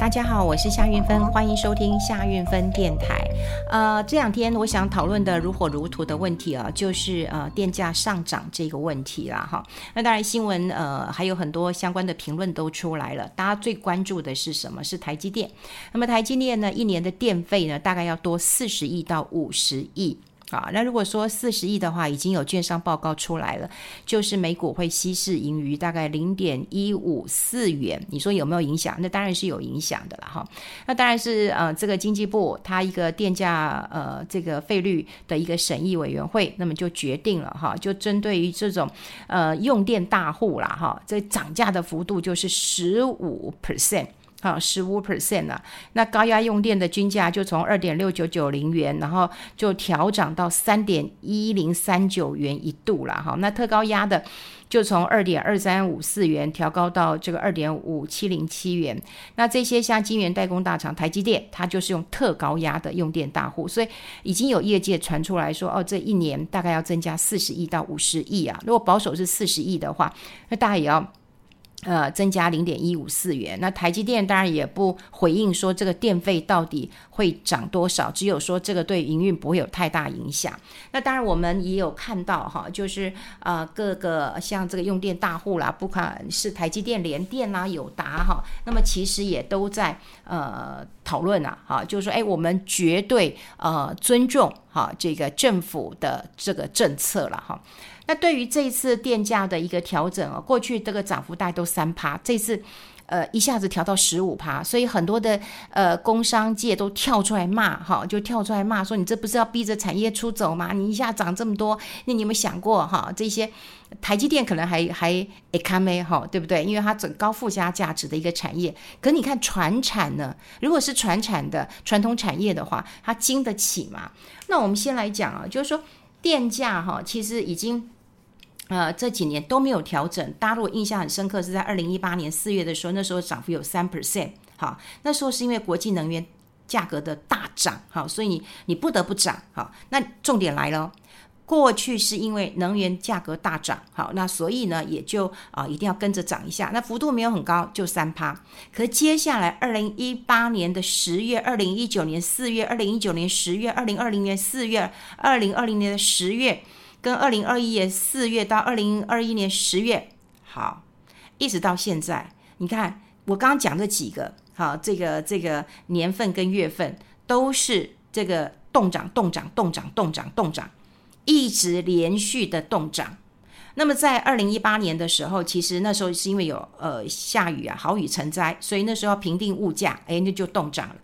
大家好，我是夏韵芬，欢迎收听夏韵芬电台。呃，这两天我想讨论的如火如荼的问题啊，就是呃电价上涨这个问题啦。哈。那当然新闻呃还有很多相关的评论都出来了，大家最关注的是什么？是台积电。那么台积电呢，一年的电费呢，大概要多四十亿到五十亿。啊，那如果说四十亿的话，已经有券商报告出来了，就是每股会稀释盈余大概零点一五四元。你说有没有影响？那当然是有影响的了哈。那当然是呃，这个经济部它一个电价呃这个费率的一个审议委员会，那么就决定了哈，就针对于这种呃用电大户啦哈，这涨价的幅度就是十五 percent。好，十五 percent 啊，那高压用电的均价就从二点六九九零元，然后就调涨到三点一零三九元一度了哈。那特高压的就从二点二三五四元调高到这个二点五七零七元。那这些像晶圆代工大厂台积电，它就是用特高压的用电大户，所以已经有业界传出来说，哦，这一年大概要增加四十亿到五十亿啊。如果保守是四十亿的话，那大家也要。呃，增加零点一五四元。那台积电当然也不回应说这个电费到底会涨多少，只有说这个对营运不会有太大影响。那当然我们也有看到哈，就是呃各个像这个用电大户啦，不管是台积电、联电啦、友达哈，那么其实也都在呃讨论啊，哈，就是说哎，我们绝对呃尊重好这个政府的这个政策了哈。那对于这一次电价的一个调整啊，过去这个涨幅大概都三趴，这次呃一下子调到十五趴，所以很多的呃工商界都跳出来骂哈，就跳出来骂说，你这不是要逼着产业出走吗？你一下涨这么多，那你有没有想过哈？这些台积电可能还还会看没哈，对不对？因为它整高附加价值的一个产业，可你看传产呢？如果是传产的传统产业的话，它经得起吗？那我们先来讲啊，就是说电价哈，其实已经。呃，这几年都没有调整。大家如果印象很深刻，是在二零一八年四月的时候，那时候涨幅有三 percent。好，那时候是因为国际能源价格的大涨，好，所以你你不得不涨。好，那重点来了，过去是因为能源价格大涨，好，那所以呢也就啊、一定要跟着涨一下。那幅度没有很高，就三趴。可接下来二零一八年的十月、二零一九年四月、二零一九年十月、二零二零年四月、二零二零年的十月。跟二零二一年四月到二零二一年十月，好，一直到现在，你看我刚刚讲这几个，好，这个这个年份跟月份都是这个动涨、动涨、动涨、动涨、动涨，一直连续的动涨。那么在二零一八年的时候，其实那时候是因为有呃下雨啊，好雨成灾，所以那时候平定物价，哎，那就动涨了。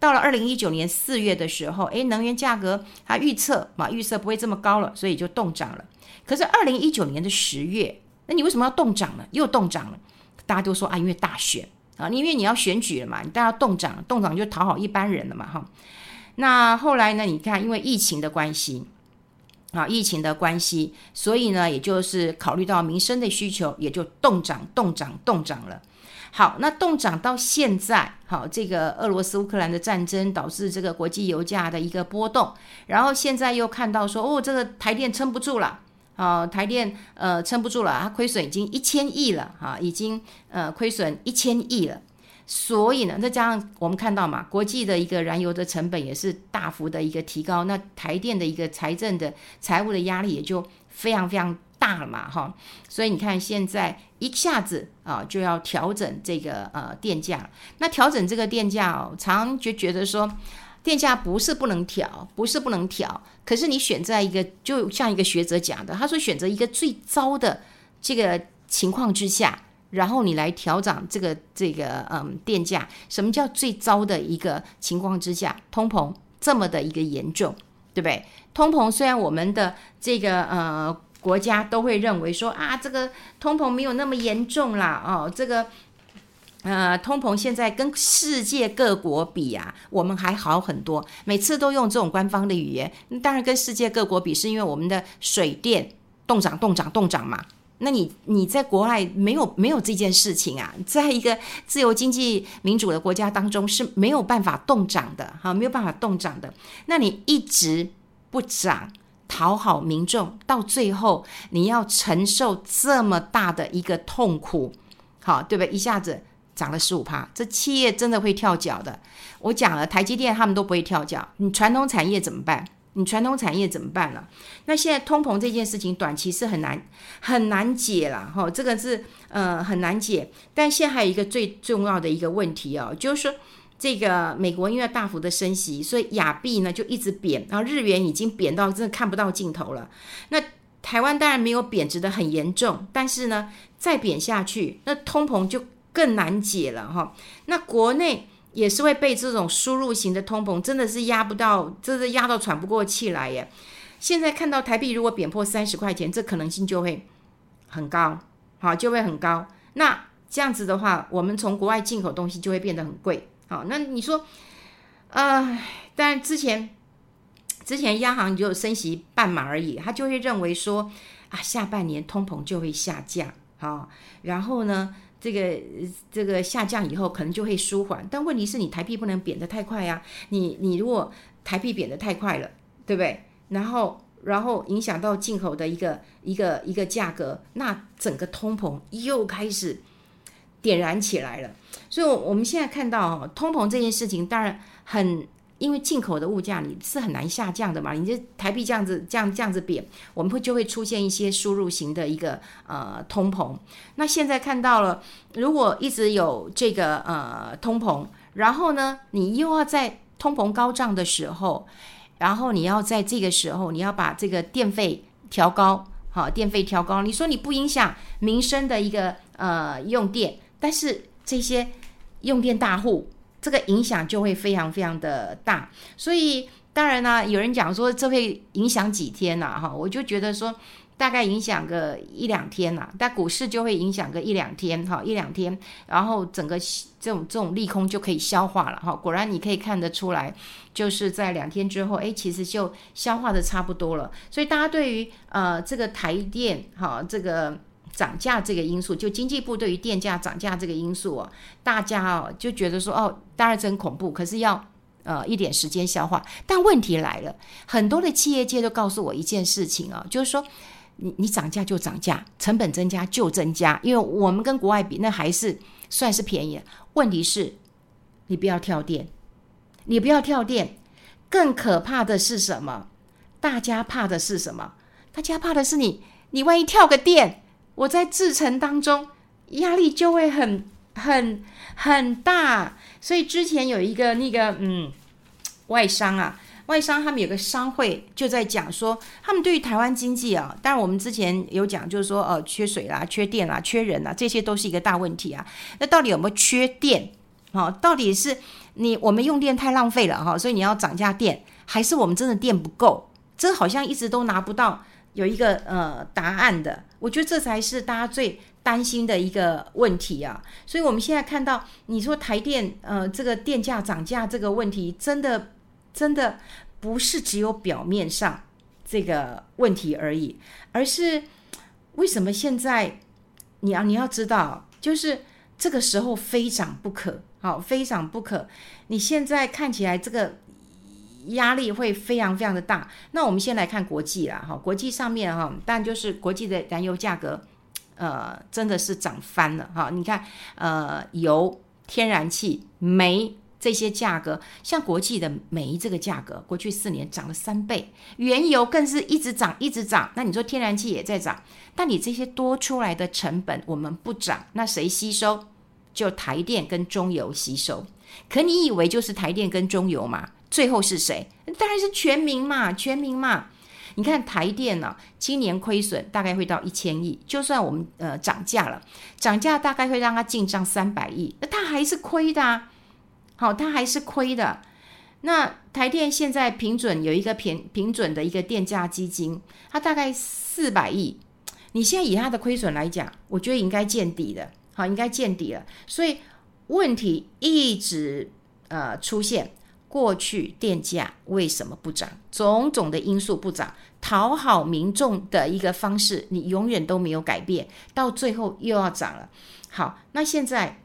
到了二零一九年四月的时候，诶，能源价格它预测嘛，预测不会这么高了，所以就冻涨了。可是二零一九年的十月，那你为什么要冻涨呢？又冻涨了。大家都说啊，因为大选啊，因为你要选举了嘛，你大家冻涨，冻涨就讨好一般人了嘛，哈。那后来呢？你看，因为疫情的关系啊，疫情的关系，所以呢，也就是考虑到民生的需求，也就冻涨、冻涨、冻涨了。好，那冻涨到现在，好，这个俄罗斯乌克兰的战争导致这个国际油价的一个波动，然后现在又看到说，哦，这个台电撑不住了，啊，台电呃撑不住了，它亏损已经一千亿了，哈，已经呃亏损一千亿了，所以呢，再加上我们看到嘛，国际的一个燃油的成本也是大幅的一个提高，那台电的一个财政的财务的压力也就非常非常大了嘛，哈，所以你看现在。一下子啊就要调整这个呃电价，那调整这个电价哦，常就觉得说电价不是不能调，不是不能调，可是你选在一个就像一个学者讲的，他说选择一个最糟的这个情况之下，然后你来调整这个这个嗯电价，什么叫最糟的一个情况之下？通膨这么的一个严重，对不对？通膨虽然我们的这个呃。国家都会认为说啊，这个通膨没有那么严重啦，哦，这个呃，通膨现在跟世界各国比啊，我们还好很多。每次都用这种官方的语言，当然跟世界各国比，是因为我们的水电动涨、动涨、动涨嘛。那你你在国外没有没有这件事情啊，在一个自由经济民主的国家当中是没有办法动涨的，哈，没有办法动涨的。那你一直不涨。讨好民众，到最后你要承受这么大的一个痛苦，好，对不对？一下子涨了十五趴，这企业真的会跳脚的。我讲了，台积电他们都不会跳脚，你传统产业怎么办？你传统产业怎么办了？那现在通膨这件事情，短期是很难很难解了哈，这个是呃很难解。但现在还有一个最重要的一个问题哦，就是说这个美国因为大幅的升息，所以亚币呢就一直贬，然后日元已经贬到真的看不到尽头了。那台湾当然没有贬值的很严重，但是呢再贬下去，那通膨就更难解了哈。那国内。也是会被这种输入型的通膨，真的是压不到，真的压到喘不过气来耶。现在看到台币如果贬破三十块钱，这可能性就会很高，好，就会很高。那这样子的话，我们从国外进口东西就会变得很贵。好，那你说，呃，但之前之前央行就升息半码而已，他就会认为说啊，下半年通膨就会下降，好，然后呢？这个这个下降以后可能就会舒缓，但问题是你台币不能贬得太快呀、啊。你你如果台币贬得太快了，对不对？然后然后影响到进口的一个一个一个价格，那整个通膨又开始点燃起来了。所以我们现在看到通膨这件事情，当然很。因为进口的物价你是很难下降的嘛，你这台币这样子这样这样子贬，我们会就会出现一些输入型的一个呃通膨。那现在看到了，如果一直有这个呃通膨，然后呢，你又要在通膨高涨的时候，然后你要在这个时候你要把这个电费调高，好，电费调高，你说你不影响民生的一个呃用电，但是这些用电大户。这个影响就会非常非常的大，所以当然呢，有人讲说这会影响几天呐？哈，我就觉得说大概影响个一两天呐，但股市就会影响个一两天，哈，一两天，然后整个这种这种利空就可以消化了，哈，果然你可以看得出来，就是在两天之后，哎，其实就消化的差不多了，所以大家对于呃这个台电，哈，这个。涨价这个因素，就经济部对于电价涨价这个因素哦，大家哦就觉得说哦，当然真恐怖，可是要呃一点时间消化。但问题来了，很多的企业界都告诉我一件事情啊、哦，就是说你你涨价就涨价，成本增加就增加，因为我们跟国外比，那还是算是便宜。问题是，你不要跳电，你不要跳电，更可怕的是什么？大家怕的是什么？大家怕的是你，你万一跳个电。我在制程当中压力就会很很很大，所以之前有一个那个嗯外商啊，外商他们有个商会就在讲说，他们对于台湾经济啊，当然我们之前有讲，就是说呃缺水啦、缺电啦、缺人啦，这些都是一个大问题啊。那到底有没有缺电？好，到底是你我们用电太浪费了哈，所以你要涨价电，还是我们真的电不够？这好像一直都拿不到。有一个呃答案的，我觉得这才是大家最担心的一个问题啊。所以我们现在看到，你说台电呃这个电价涨价这个问题，真的真的不是只有表面上这个问题而已，而是为什么现在你要你要知道，就是这个时候非涨不可，好，非涨不可。你现在看起来这个。压力会非常非常的大。那我们先来看国际啦，哈，国际上面哈，但就是国际的燃油价格，呃，真的是涨翻了哈。你看，呃，油、天然气、煤这些价格，像国际的煤这个价格，过去四年涨了三倍，原油更是一直涨一直涨。那你说天然气也在涨，但你这些多出来的成本我们不涨，那谁吸收？就台电跟中油吸收。可你以为就是台电跟中油吗？最后是谁？当然是全民嘛，全民嘛。你看台电呢、今年亏损大概会到一千亿。就算我们呃涨价了，涨价大概会让它进账三百亿，那它还是亏的啊。好，它还是亏的。那台电现在平准有一个平平准的一个电价基金，它大概四百亿。你现在以它的亏损来讲，我觉得应该见底的，好，应该见底了。所以问题一直呃出现。过去电价为什么不涨？种种的因素不涨，讨好民众的一个方式，你永远都没有改变，到最后又要涨了。好，那现在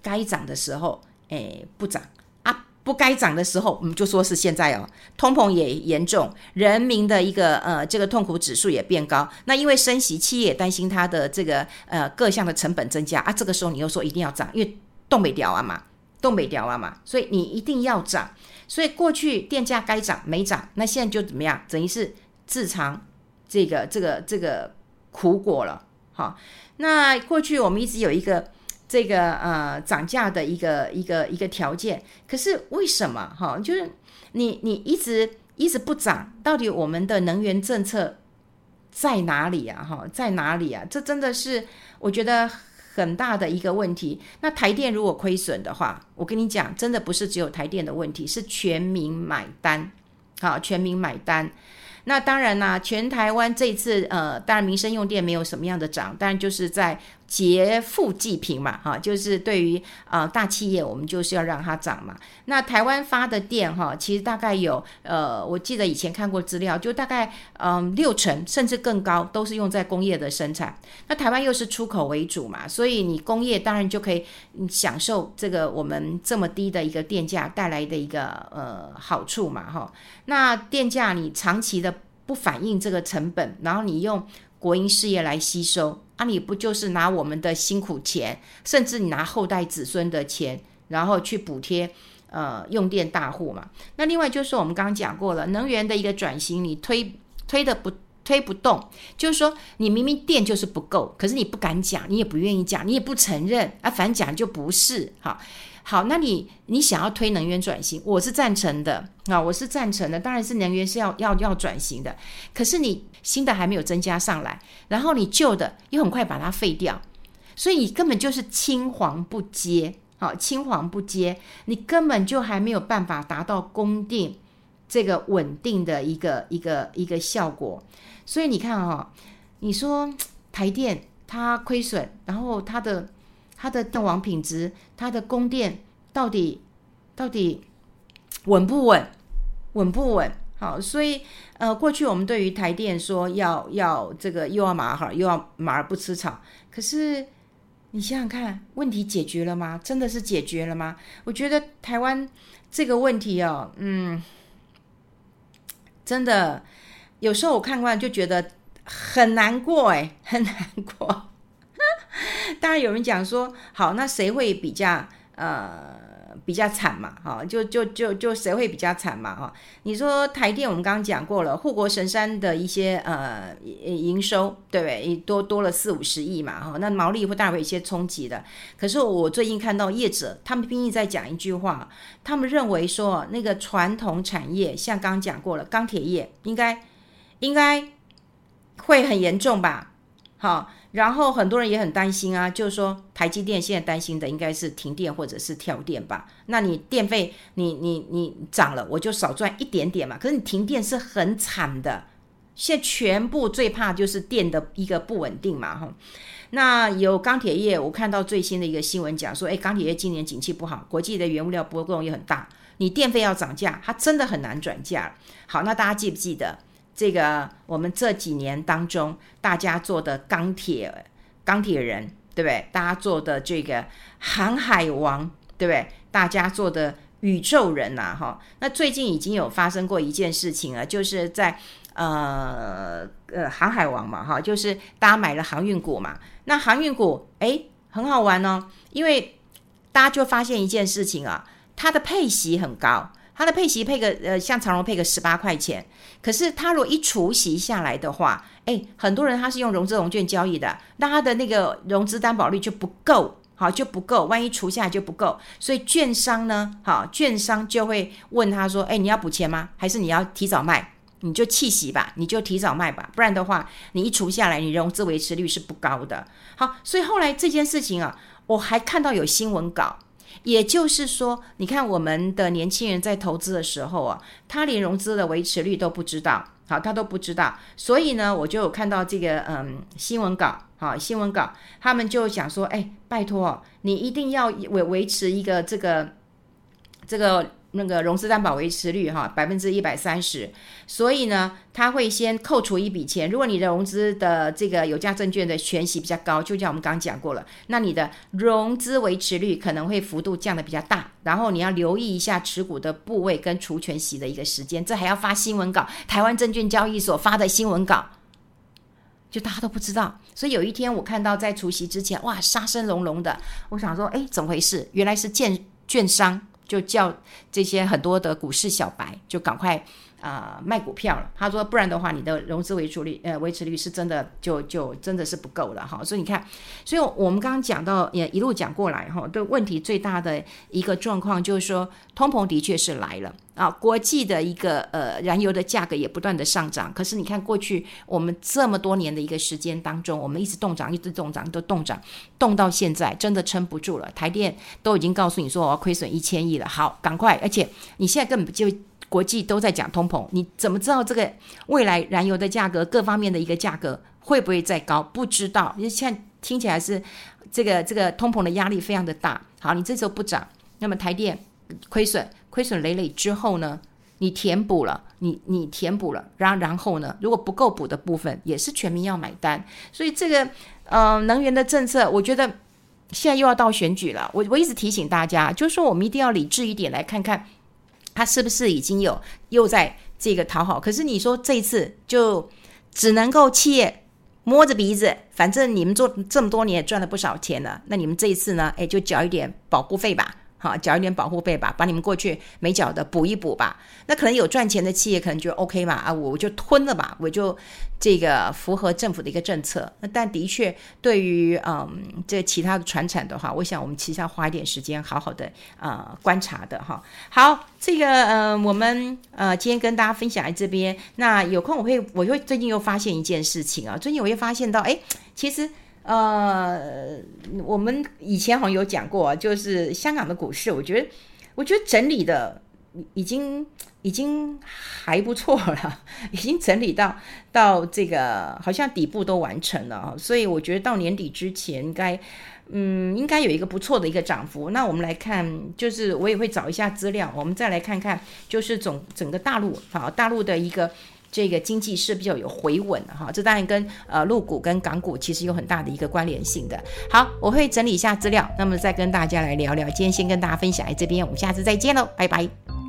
该涨的时候，哎，不涨啊，不该涨的时候，我们就说是现在哦，通膨也严重，人民的一个呃这个痛苦指数也变高。那因为升息，企业也担心它的这个呃各项的成本增加啊。这个时候你又说一定要涨，因为冻未条啊嘛，冻未条啊嘛，所以你一定要涨。所以过去电价该涨没涨，那现在就怎么样？等于是自尝这个这个这个苦果了。好，那过去我们一直有一个。这个呃涨价的一个一个一个条件，可是为什么哈？就是你你一直一直不涨，到底我们的能源政策在哪里啊？哈，在哪里啊？这真的是我觉得很大的一个问题。那台电如果亏损的话，我跟你讲，真的不是只有台电的问题，是全民买单，好，全民买单。那当然啦，全台湾这一次呃，当然民生用电没有什么样的涨，但就是在。劫富济贫嘛，哈，就是对于呃大企业，我们就是要让它涨嘛。那台湾发的电哈，其实大概有呃，我记得以前看过资料，就大概嗯、六成甚至更高都是用在工业的生产。那台湾又是出口为主嘛，所以你工业当然就可以享受这个我们这么低的一个电价带来的一个呃好处嘛，哈。那电价你长期的不反映这个成本，然后你用。国营事业来吸收那，你不就是拿我们的辛苦钱，甚至你拿后代子孙的钱，然后去补贴呃用电大户嘛？那另外就是我们刚刚讲过了，能源的一个转型，你推推的不推不动，就是说你明明电就是不够，可是你不敢讲，你也不愿意讲，你也不承认啊，反正讲就不是哈。好，那你你想要推能源转型，我是赞成的啊，我是赞成的。当然是能源是要要要转型的，可是你新的还没有增加上来，然后你旧的又很快把它废掉，所以你根本就是青黄不接，好，青黄不接，你根本就还没有办法达到供电这个稳定的一个一个一个效果。所以你看哈，你说台电它亏损，然后它的。它的电网品质，它的供电到底到底稳不稳？稳不稳？好，所以呃，过去我们对于台电说要要这个又要马儿好，又要马儿不吃草。可是你想想看，问题解决了吗？真的是解决了吗？我觉得台湾这个问题哦，嗯，真的有时候我看惯就觉得很难过，哎，很难过。当然有人讲说，好，那谁会比较呃比较惨嘛？哈，就就就就谁会比较惨嘛？哈，你说台电，我们刚刚讲过了，护国神山的一些呃营收，对不对？多多了四五十亿嘛？哈，那毛利会大为一些冲击的。可是我最近看到业者，他们拼命在讲一句话，他们认为说，那个传统产业，像刚讲过了，钢铁业应该应该会很严重吧？好。然后很多人也很担心啊，就是说台积电现在担心的应该是停电或者是跳电吧？那你电费你你你涨了，我就少赚一点点嘛。可是你停电是很惨的，现在全部最怕就是电的一个不稳定嘛，哈。那有钢铁业，我看到最新的一个新闻讲说，哎，钢铁业今年景气不好，国际的原物料波动也很大，你电费要涨价，它真的很难转嫁。好，那大家记不记得？这个我们这几年当中，大家做的钢铁钢铁人，对不对？大家做的这个航海王，对不对？大家做的宇宙人呐、啊，哈。那最近已经有发生过一件事情了，就是在呃呃航海王嘛，哈，就是大家买了航运股嘛。那航运股哎很好玩哦，因为大家就发现一件事情啊，它的配息很高。他的配息配个呃，像长荣配个十八块钱，可是他如果一除息下来的话，诶，很多人他是用融资融券交易的，那他的那个融资担保率就不够，好就不够，万一除下来就不够，所以券商呢，好券商就会问他说，诶，你要补钱吗？还是你要提早卖？你就弃息吧，你就提早卖吧，不然的话，你一除下来，你融资维持率是不高的。好，所以后来这件事情啊，我还看到有新闻稿。也就是说，你看我们的年轻人在投资的时候啊，他连融资的维持率都不知道，好，他都不知道。所以呢，我就有看到这个嗯新闻稿，好新闻稿，他们就想说，哎，拜托，你一定要维维持一个这个这个那个融资担保维持率哈百分之一百三十，所以呢，他会先扣除一笔钱。如果你的融资的这个有价证券的权息比较高，就像我们刚刚讲过了，那你的融资维持率可能会幅度降得比较大。然后你要留意一下持股的部位跟除权息的一个时间，这还要发新闻稿，台湾证券交易所发的新闻稿，就大家都不知道。所以有一天我看到在除息之前，哇，杀声隆隆的，我想说，哎，怎么回事？原来是券券商。就叫这些很多的股市小白就赶快啊、卖股票了。他说，不然的话，你的融资维持率呃维持率是真的就就真的是不够了哈。所以你看，所以我们刚刚讲到也一路讲过来哈，对问题最大的一个状况就是说，通膨的确是来了。啊，国际的一个呃燃油的价格也不断的上涨，可是你看过去我们这么多年的一个时间当中，我们一直冻涨，一直冻涨，都冻涨，冻到现在真的撑不住了。台电都已经告诉你说我要亏损一千亿了，好，赶快！而且你现在根本就国际都在讲通膨，你怎么知道这个未来燃油的价格各方面的一个价格会不会再高？不知道，因为现在听起来是这个这个通膨的压力非常的大。好，你这时候不涨，那么台电亏损。亏损累累之后呢，你填补了，你你填补了，然然后呢，如果不够补的部分，也是全民要买单。所以这个呃能源的政策，我觉得现在又要到选举了。我我一直提醒大家，就是说我们一定要理智一点来看看，他是不是已经有又在这个讨好。可是你说这一次就只能够企业摸着鼻子，反正你们做这么多年也赚了不少钱了，那你们这一次呢，哎，就缴一点保护费吧。好，缴一点保护费吧，把你们过去没缴的补一补吧。那可能有赚钱的企业可能就 OK 嘛，啊，我就吞了吧，我就这个符合政府的一个政策。那但的确，对于嗯这其他的传产的话，我想我们其实要花一点时间，好好的呃观察的哈。好，这个呃我们呃今天跟大家分享在这边。那有空我会我会最近又发现一件事情啊，最近我会发现到，哎，其实。呃，我们以前好像有讲过，就是香港的股市，我觉得，我觉得整理的已经已经还不错了，已经整理到到这个好像底部都完成了，所以我觉得到年底之前该，嗯，应该有一个不错的一个涨幅。那我们来看，就是我也会找一下资料，我们再来看看，就是总整个大陆，好，大陆的一个。这个经济是比较有回稳的哈，这当然跟呃陆股跟港股其实有很大的一个关联性的。好，我会整理一下资料，那么再跟大家来聊聊。今天先跟大家分享在这边，我们下次再见喽，拜拜。